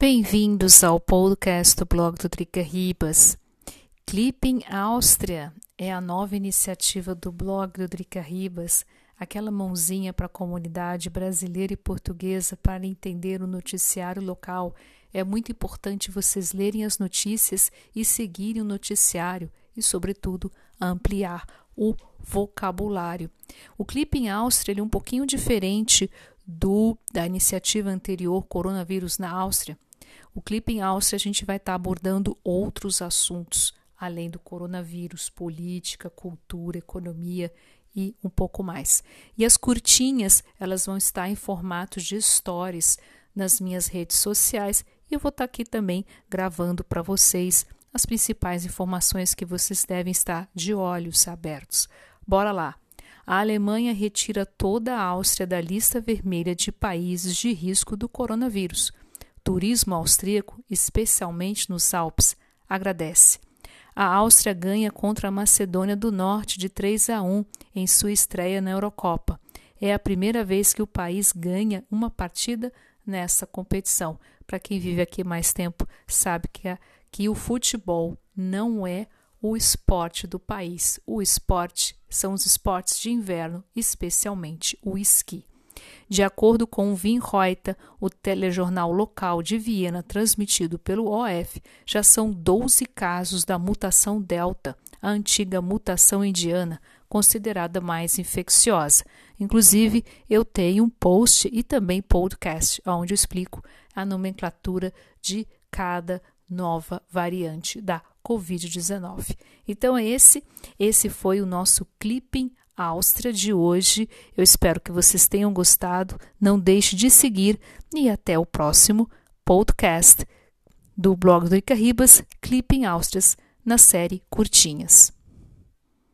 Bem-vindos ao podcast do blog do Drica Ribas. Clipping Áustria é a nova iniciativa do blog do Drica Ribas, aquela mãozinha para a comunidade brasileira e portuguesa para entender o noticiário local. É muito importante vocês lerem as notícias e seguirem o noticiário e, sobretudo, ampliar o vocabulário. O Clipping Áustria é um pouquinho diferente do da iniciativa anterior Coronavírus na Áustria o em Áustria a gente vai estar tá abordando outros assuntos, além do coronavírus, política, cultura, economia e um pouco mais. E as curtinhas, elas vão estar em formato de stories nas minhas redes sociais e eu vou estar tá aqui também gravando para vocês as principais informações que vocês devem estar de olhos abertos. Bora lá! A Alemanha retira toda a Áustria da lista vermelha de países de risco do coronavírus turismo austríaco, especialmente nos Alpes, agradece. A Áustria ganha contra a Macedônia do Norte de 3 a 1 em sua estreia na Eurocopa. É a primeira vez que o país ganha uma partida nessa competição. Para quem vive aqui mais tempo, sabe que, a, que o futebol não é o esporte do país. O esporte são os esportes de inverno, especialmente o esqui. De acordo com o Vin Reuter, o telejornal local de Viena transmitido pelo OF, já são 12 casos da mutação Delta, a antiga mutação indiana, considerada mais infecciosa. Inclusive, eu tenho um post e também podcast onde eu explico a nomenclatura de cada nova variante da COVID-19. Então esse esse foi o nosso clipping Áustria de hoje. Eu espero que vocês tenham gostado. Não deixe de seguir e até o próximo podcast do blog do Icarribas, Clipping Áustrias, na série Curtinhas.